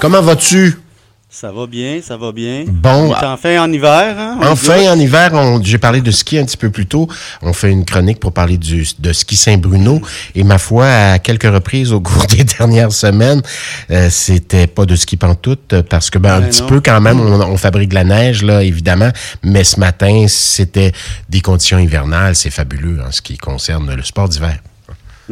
Comment vas-tu? Ça va bien, ça va bien. Bon. On est enfin en hiver. Hein? Enfin en hiver, j'ai parlé de ski un petit peu plus tôt. On fait une chronique pour parler du, de ski Saint-Bruno. Et ma foi, à quelques reprises au cours des dernières semaines, euh, c'était pas de ski pantoute parce que ben, un Ben petit non. peu quand même, on, on fabrique de la neige là, évidemment. Mais ce matin, c'était des conditions hivernales. C'est fabuleux en ce qui concerne le sport d'hiver.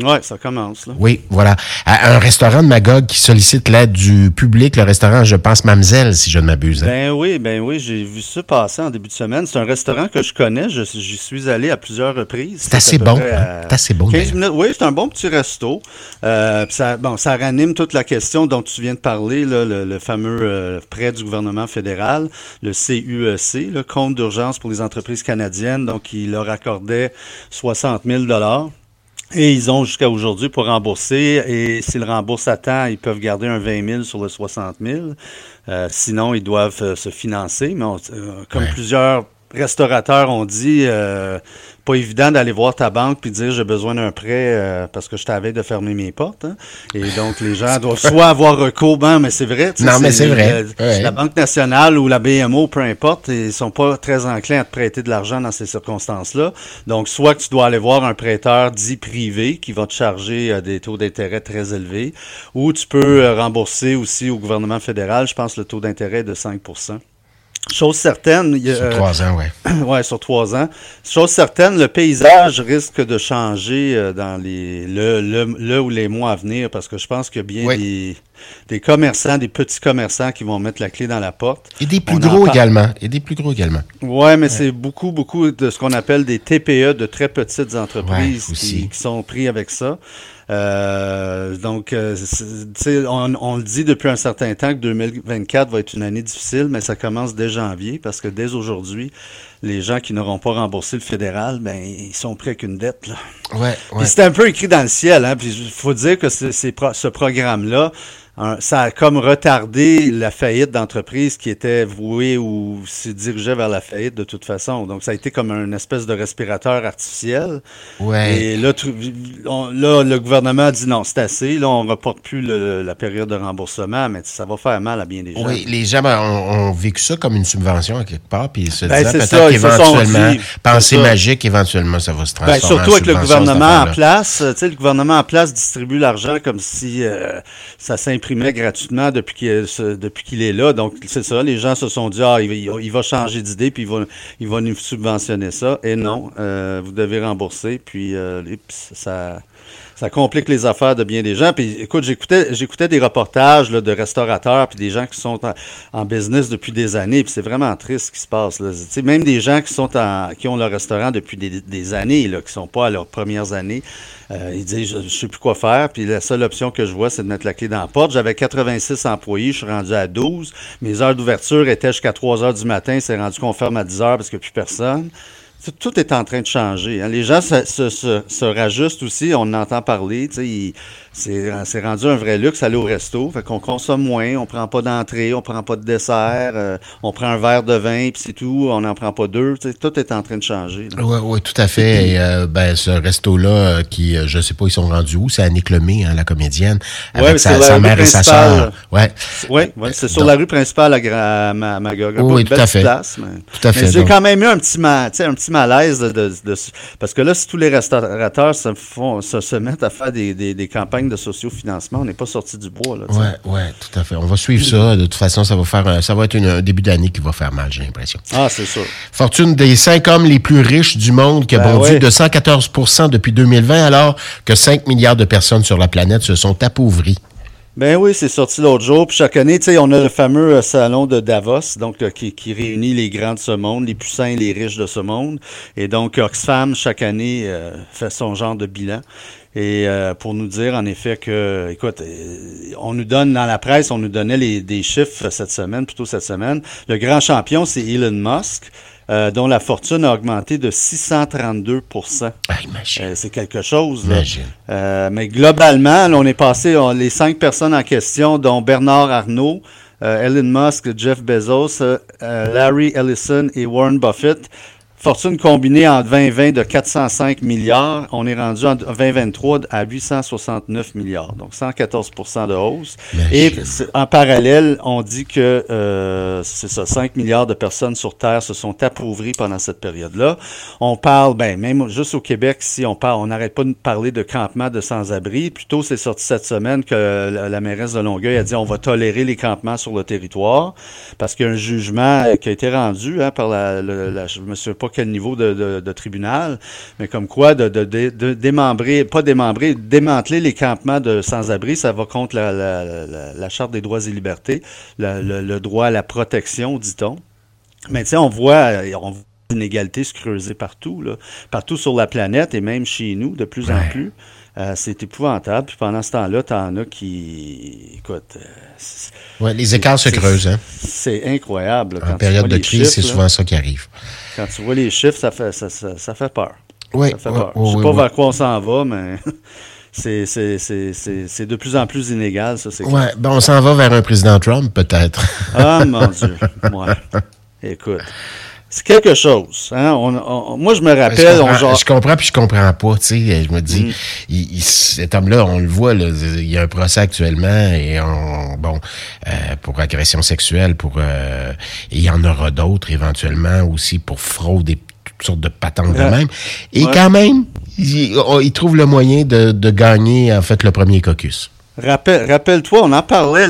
Ouais, ça commence. Là. Oui, voilà. À un restaurant de Magog qui sollicite l'aide du public, le restaurant, je pense, Mamselle, si je ne m'abuse. hein. Ben oui, ben oui, j'ai vu ça passer en début de semaine. C'est un restaurant que je connais. J'y suis allé à plusieurs reprises. C'est assez à peu bon, hein? C'est assez bon, 15 d'ailleurs. minutes. Oui, c'est un bon petit resto. Euh, ça, bon, ça ranime toute la question dont tu viens de parler, là, le, le fameux euh, prêt du gouvernement fédéral, le CUEC, le compte d'urgence pour les entreprises canadiennes. Donc, il leur accordait 60 000 et ils ont jusqu'à aujourd'hui pour rembourser. Et s'ils remboursent à temps, ils peuvent garder un 20 000 sur le 60 000. Euh, sinon, ils doivent euh, se financer. Mais on- euh, comme Ouais. plusieurs restaurateurs ont dit, euh, pas évident d'aller voir ta banque puis dire j'ai besoin d'un prêt euh, parce que je t'avais de fermer mes portes. hein. Et donc, les gens doivent soit avoir recours, ben, mais c'est vrai. tu sais, Non, mais c'est vrai. Ouais. La Banque nationale ou la BMO, peu importe, ils sont pas très enclins à te prêter de l'argent dans ces circonstances-là. Donc, soit que tu dois aller voir un prêteur dit privé qui va te charger euh, des taux d'intérêt très élevés, ou tu peux euh, rembourser aussi au gouvernement fédéral, je pense, le taux d'intérêt est de 5 Chose certaine, Sur euh, trois ans, ouais. ouais, sur trois ans. Chose certaine, le paysage risque de changer euh, dans les le, le, le ou les mois à venir parce que je pense qu'il y a bien Oui. des, des commerçants, des petits commerçants qui vont mettre la clé dans la porte. Et des plus On gros également. Et des plus gros également. Ouais, mais c'est beaucoup, beaucoup de ce qu'on appelle des TPE, de très petites entreprises Ouais, aussi. qui, qui sont pris avec ça. Euh, donc, euh, c'est- on, on le dit depuis un certain temps que 2024 va être une année difficile, mais ça commence dès janvier parce que dès aujourd'hui, les gens qui n'auront pas remboursé le fédéral, ben ils sont pris avec une dette. Là. Ouais, ouais. Puis c'était un peu écrit dans le ciel. Hein? Puis il faut dire que c'est, c'est pro- ce programme-là, ça a comme retardé la faillite d'entreprise qui était vouée ou se dirigeait vers la faillite de toute façon. Donc ça a été comme un espèce de respirateur artificiel. Ouais. Et là, tu- on- là, le gouvernement a dit non, c'est assez. Là, on reporte plus le- la période de remboursement, mais ça va faire mal à bien des gens. Oui, les gens ben, ont, ont vécu ça comme une subvention à quelque part, puis ils se Ben, disaient c'est peut-être qu'éventuellement, pensée magique, éventuellement, ça va se transformer Ben, surtout en avec le gouvernement en place. Tu sais, le gouvernement en place distribue l'argent comme si euh, ça gratuitement depuis qu'il est là. Donc, c'est ça. Les gens se sont dit, ah, il, va- changer d'idée, puis il va, nous subventionner ça. Et non, euh, vous devez rembourser. Puis, euh, ça, ça complique les affaires de bien des gens. Puis, écoute, j'écoutais, des reportages de restaurateurs, puis des gens qui sont en, business depuis des années. Puis, c'est vraiment triste ce qui se passe. Même des gens qui sont qui ont leur restaurant depuis des, années, là, qui sont pas à leurs premières années, euh, ils disent, je, je sais plus quoi faire. Puis, la seule option que je vois, c'est de mettre la clé dans la porte. J'avais 86 employés, je suis rendu à 12. Mes heures d'ouverture étaient jusqu'à 3 heures du matin. C'est rendu qu'on ferme à 10 heures parce qu'il n'y a plus personne. Tout- Tout est en train de changer. hein. Les gens se, se, se, se rajustent aussi. On en entend parler. C'est rendu un vrai luxe aller au resto. Fait qu'on consomme moins. On prend pas d'entrée. On prend pas de dessert. euh, on prend un verre de vin puis c'est tout. On n'en prend pas deux. Tout est en train de changer. Oui, oui, tout à fait. Et, euh, ben, ce resto-là, euh, qui, je sais pas, ils sont rendus où? C'est Annick Lemay, hein, la comédienne, Ouais, avec sa, mère et sa. Ouais. Oui, ouais, c'est sur Donc- la rue principale à, à Ma- Magog. Oui, tout à fait. Place, mais Tout à mais fait. j'ai quand même eu un petit, un petit malaise de, de- de- parce que là, si tous les restaurateurs se, font, se, se mettent à faire des, des- des campagnes de sociofinancement, on n'est pas sorti du bois. Là. Ouais, ouais, tout à fait. On va suivre ça. De toute façon, ça va faire, ça va être une- un début d'année qui va faire mal, j'ai l'impression. Ah, c'est ça. Fortune des cinq hommes les plus riches du monde qui a Ben bondi ouais. de 114% depuis 2020, alors que 5 milliards de personnes sur la planète se sont appauvries. Ben oui, c'est sorti l'autre jour. Puis chaque année, on a le fameux euh, salon de Davos, donc euh, qui, qui réunit les grands de ce monde, les puissants et les riches de ce monde. Et donc Oxfam chaque année euh, fait son genre de bilan. Et euh, pour nous dire en effet que, écoute, euh, on nous donne dans la presse, on nous donnait les, des chiffres cette semaine, plutôt cette semaine. Le grand champion, c'est Elon Musk. Euh, dont la fortune a augmenté de 632 Ah, imagine. Euh, C'est quelque chose. là. Imagine. Euh, mais globalement, là, on est passé, on- les cinq personnes en question, dont Bernard Arnault, euh, Elon Musk, Jeff Bezos, euh, Larry Ellison et Warren Buffett. Fortune combinée en 2020 de 405 milliards. On est rendu en 2023 à 869 milliards, donc 114% de hausse. Et en parallèle, on dit que euh, c'est ça, 5 milliards de personnes sur Terre se sont appauvries pendant cette période-là. On parle, ben même juste au Québec, si on parle, on n'arrête pas de parler de campements de sans-abri. Plutôt, c'est sorti cette semaine que la, la mairesse de Longueuil a dit on va tolérer les campements sur le territoire parce qu'il y a un jugement euh, qui a été rendu hein, par la, le- la- je me souviens pas quel niveau de, tribunal, mais comme quoi de, démembrer, pas démembrer, démanteler les campements de sans-abri, ça va contre la, Charte des droits et libertés, le, droit à la protection, dit-on. Mais tu on voit, euh, on voit l'inégalité se creuser partout, là, partout sur la planète et même chez nous, de plus en plus. Euh, c'est épouvantable. Puis pendant ce temps-là, t'en as qui, écoute, euh, Ouais, les écarts se creusent. Hein. c'est incroyable. quand En période de crise, c'est souvent ça qui arrive. Quand tu vois les chiffres, ça fait, ça, ça, ça fait peur. Oui, Ça fait peur. ouais, Je sais pas vers quoi on s'en va, mais c'est, de plus en plus inégal, ça, c'est. Ouais, ben on s'en va vers un président Trump, peut-être. Ah, mon Dieu. Ouais. Écoute. C'est quelque chose. Hein? On, on- moi, je me je, rappelle, on comprends, genre. je comprends puis je comprends pas. Tu sais, je me dis, Mm. il- il- cet homme-là, on le voit, là, il y a un procès actuellement et on, bon, euh, pour agression sexuelle, pour euh, et il y en aura d'autres éventuellement aussi pour fraude et toutes sortes de patentes de même. Et Ouais. quand même, il, oh, il trouve le moyen de, de gagner en fait le premier caucus. Rappel- Rappelle-toi, on en parlait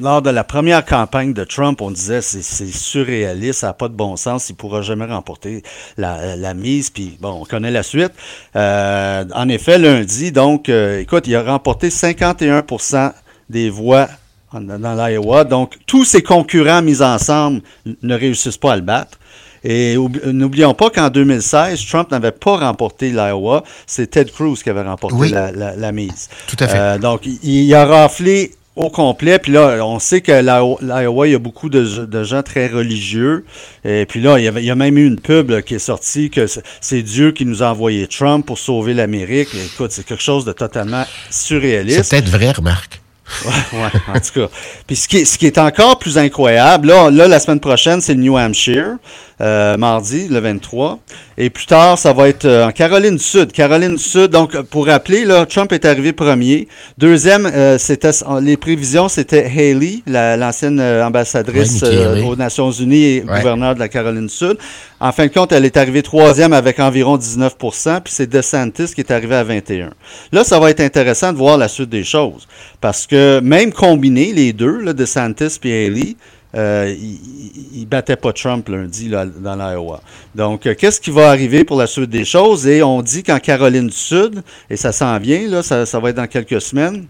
lors de la première campagne de Trump. On disait c'est c'est surréaliste, ça n'a pas de bon sens, il ne pourra jamais remporter la, la mise. Puis bon, on connaît la suite. Euh, en effet, lundi, donc, euh, écoute, il a remporté 51% des voix en- dans l'Iowa. Donc, tous ses concurrents mis ensemble ne réussissent pas à le battre. Et oubli- n'oublions pas qu'en 2016, Trump n'avait pas remporté l'Iowa. C'est Ted Cruz qui avait remporté Oui. la, la- la mise. Tout à fait. Euh, donc, il, il a raflé au complet. Puis là, on sait que l'Io- l'Iowa, il y a beaucoup de, de gens très religieux. Et puis là, il y, avait, il a même eu une pub qui est sortie que c'est- c'est Dieu qui nous a envoyé Trump pour sauver l'Amérique. Écoute, c'est quelque chose de totalement C'est surréaliste. peut-être vrai, remarque. Ouais, en tout cas. Puis ce qui, est, ce qui est encore plus incroyable, là, là la semaine prochaine, c'est le New Hampshire, euh, mardi, le 23. Et plus tard, ça va être euh, en Caroline du Sud. Caroline du Sud, donc euh, pour rappeler, là, Trump est arrivé premier. Deuxième, euh, c'était les prévisions, c'était Haley, la- l'ancienne ambassadrice Ouais, euh, aux Nations Unies et Ouais. gouverneur de la Caroline du Sud. En fin de compte, elle est arrivée troisième avec environ 19% puis c'est DeSantis qui est arrivé à 21 Là, ça va être intéressant de voir la suite des choses. Parce que même combinés, les deux, là, DeSantis et Haley, euh, ils ne battaient pas Trump lundi dans l'Iowa. Donc, euh, qu'est-ce qui va arriver pour la suite des choses? Et on dit qu'en Caroline du Sud, et ça s'en vient, là, ça, ça va être dans quelques semaines,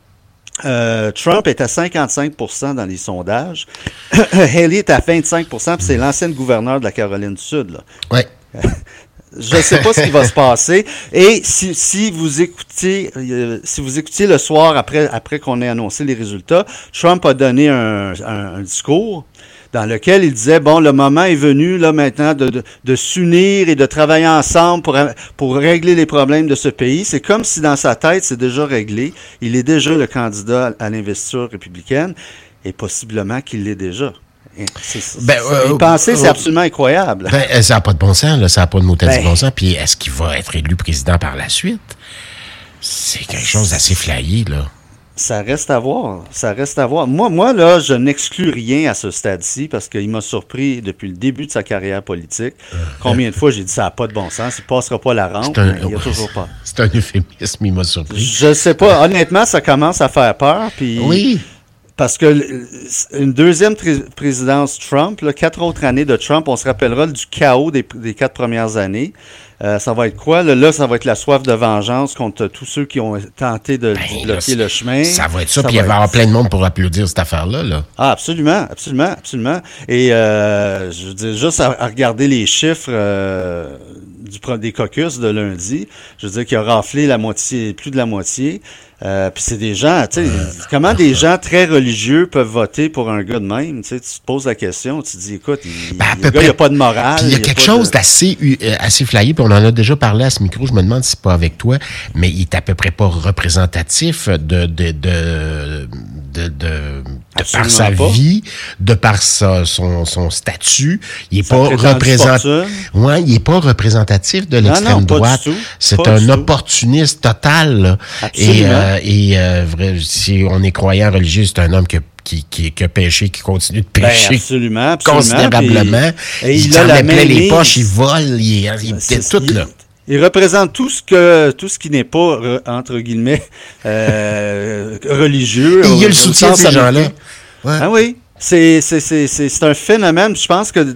euh, Trump est à 55% dans les sondages. Haley est à 25% puis c'est l'ancienne gouverneure de la Caroline du Sud. Là. Ouais. Je ne sais pas ce qui va se passer. Et si, si vous écoutez, euh, si vous écoutiez le soir après, après qu'on ait annoncé les résultats, Trump a donné un, un- un discours dans lequel il disait bon le moment est venu là maintenant de, de, de s'unir et de travailler ensemble pour, pour régler les problèmes de ce pays. C'est comme si dans sa tête c'est déjà réglé. Il est déjà le candidat à l'investiture républicaine et possiblement qu'il l'est déjà. C'est- Ben, euh, c'est euh, absolument incroyable. Ben, euh, ça n'a pas de bon sens, là. Ça n'a pas de mot Ben. de bon sens. Puis est-ce qu'il va être élu président par la suite? C'est quelque chose d'assez flyé, là. Ça reste à voir. Ça reste à voir. Moi, moi là, je n'exclus rien à ce stade-ci parce qu'il m'a surpris depuis le début de sa carrière politique. Combien de fois j'ai dit ça n'a pas de bon sens, il passera pas la rampe, C'est un- mais il n'y a toujours pas. C'est un euphémisme, il m'a surpris. Je sais pas. Honnêtement, ça commence à faire peur. Puis Oui. Parce que une deuxième présidence Trump, là, quatre autres années de Trump, on se rappellera du chaos des, des quatre premières années. Euh, ça va être quoi? Là, là, ça va être la soif de vengeance contre tous ceux qui ont tenté de Ben, bloquer là, le chemin. Ça va être ça, puis il va y avoir plein de monde pour applaudir cette affaire-là, là. Ah, absolument, absolument, absolument. Et euh, je veux dire, juste à, à regarder les chiffres euh, du, des caucus de lundi. Je veux dire qu'il a raflé la moitié, plus de la moitié. Euh, puis c'est des gens, tu sais, comment des gens très religieux peuvent voter pour un gars de même? Tu, te poses la question, tu te dis, écoute, il, Ben, n'y a près. pas de morale. Puis il y a quelque chose de- d'assez euh, assez flyé, puis on en a déjà parlé à ce micro, je me demande si c'est pas avec toi, mais il est à peu près pas représentatif de de de de, de, par sa pas. vie, de par sa, son, son statut, il est Sa pas. Ouais, il est pas représentatif de l'extrême droite. C'est un tout. opportuniste total. là. Et, euh, et euh, vrai, si on est croyant religieux, c'est un homme qui, a- qui, qui, qui a péché, qui continue de Ben, absolument, absolument. considérablement. Puis- et il il a la plein les poches, il vole, il, il, tout il- là. Il représente tout ce que tout ce qui n'est pas re- entre guillemets euh, religieux. Et il y a le soutien de ces gens-là. Ouais. Ah oui, c'est c'est c'est c'est c'est un phénomène. Je pense que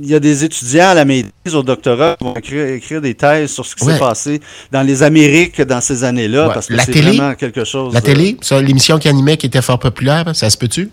il y a des étudiants à la maîtrise, au doctorat, qui vont écrire, écrire des thèses sur ce qui Ouais. s'est passé dans les Amériques dans ces années-là, Ouais. parce que La c'est télé? vraiment quelque chose. La de- télé, ça, l'émission qu'il animait qui était fort populaire, ça se peut-tu?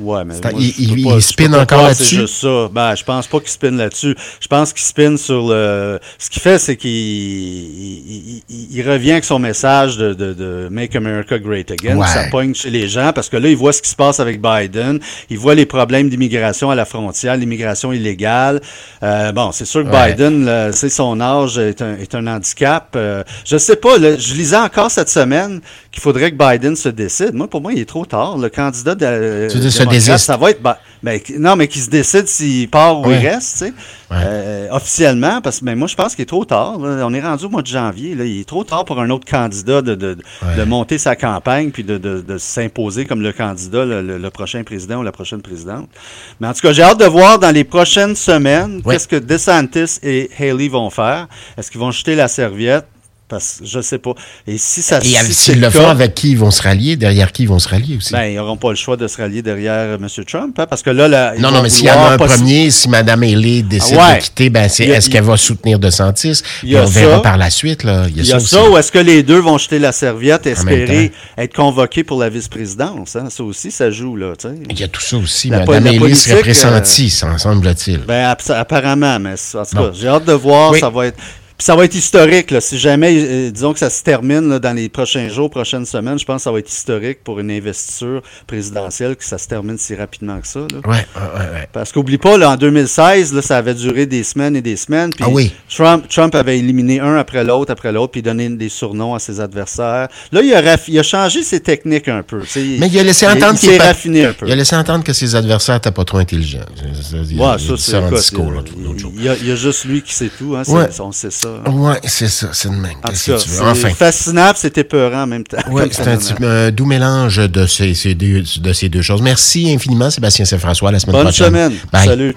Ouais, mais moi, il- il- pas- il spin encore là-dessus? C'est juste ça. Ben, je pense pas qu'il spin là-dessus. Je pense qu'il spin sur le. Ce qu'il fait, c'est qu'il il, il- il revient avec son message de, de, de Make America Great Again. Ouais. Ça pogne chez les gens parce que là, il voit ce qui se passe avec Biden. Il voit les problèmes d'immigration à la frontière, l'immigration illégale. Euh, bon, c'est sûr que Ouais. Biden, c'est son âge, est un, est un handicap. Euh, je sais pas. là, je lisais encore cette semaine qu'il faudrait que Biden se décide. Moi, pour moi, il est trop tard. Le candidat de, Tu désiste? ça va être. Ben, qui- non, mais qu'il se décide s'il part ou Ouais. il reste, tu sais. Euh, officiellement, parce que ben, moi, je pense qu'il est trop tard. là. On est rendu au mois de janvier. Là. Il est trop tard pour un autre candidat de, de, de- Ouais. de monter sa campagne puis de, de, de s'imposer comme le candidat, le, le- le prochain président ou la prochaine présidente. Mais en tout cas, j'ai hâte de voir dans les prochaines semaines qu'est-ce que DeSantis et Haley vont faire. Est-ce qu'ils vont jeter la serviette? Parce que je sais pas. Et si ça Et si s'ils le font, avec qui ils vont se rallier? Derrière qui ils vont se rallier aussi? ben, ils n'auront pas le choix de se rallier derrière euh, M. Trump, hein, parce que là, là non, non, mais s'il y en a un premier, si Mme Haley décide Ah ouais. de quitter, ben, c'est, est-ce qu'elle va soutenir DeSantis? Il y a Puis on verra ça. par la suite, là. Il y a, Il y a ça, ou est-ce que les deux vont jeter la serviette espérer être convoqués pour la vice-présidence? hein? Ça aussi, ça joue, là, tu sais. Il y a tout ça aussi. La Mme Haley serait politique, pressentie, ça semble-t-il. Ben, app- apparemment, mais en tout cas, j'ai hâte de voir, Oui. ça va être... Puis ça va être historique, là. Si jamais, euh, disons que ça se termine là, dans les prochains jours, prochaines semaines, je pense que ça va être historique pour une investiture présidentielle, que ça se termine si rapidement que ça, là. Ouais, ouais, ouais. Parce qu'oublie pas, là, en 2016, là, ça avait duré des semaines et des semaines. Puis Ah oui. Trump, Trump avait éliminé un après l'autre, après l'autre, puis donné des surnoms à ses adversaires. Là, il a, il a changé ses techniques un peu. Mais il a laissé entendre il qu'il pas- raffiné un peu. Il a laissé entendre que ses adversaires n'étaient pas trop intelligents. Il Ouais, ça, c'est il- y a, juste lui qui sait tout, hein, on sait ça. Ouais, c'est ça, c'est de même. En tout cas, c'est Enfin. fascinant, c'est épeurant en même temps. Oui, comme c'est un, petit- un doux mélange de ces, ces deux, de ces deux choses. Merci infiniment, Sébastien Saint-François. À la semaine Bonne prochaine. semaine. Bye. Salut.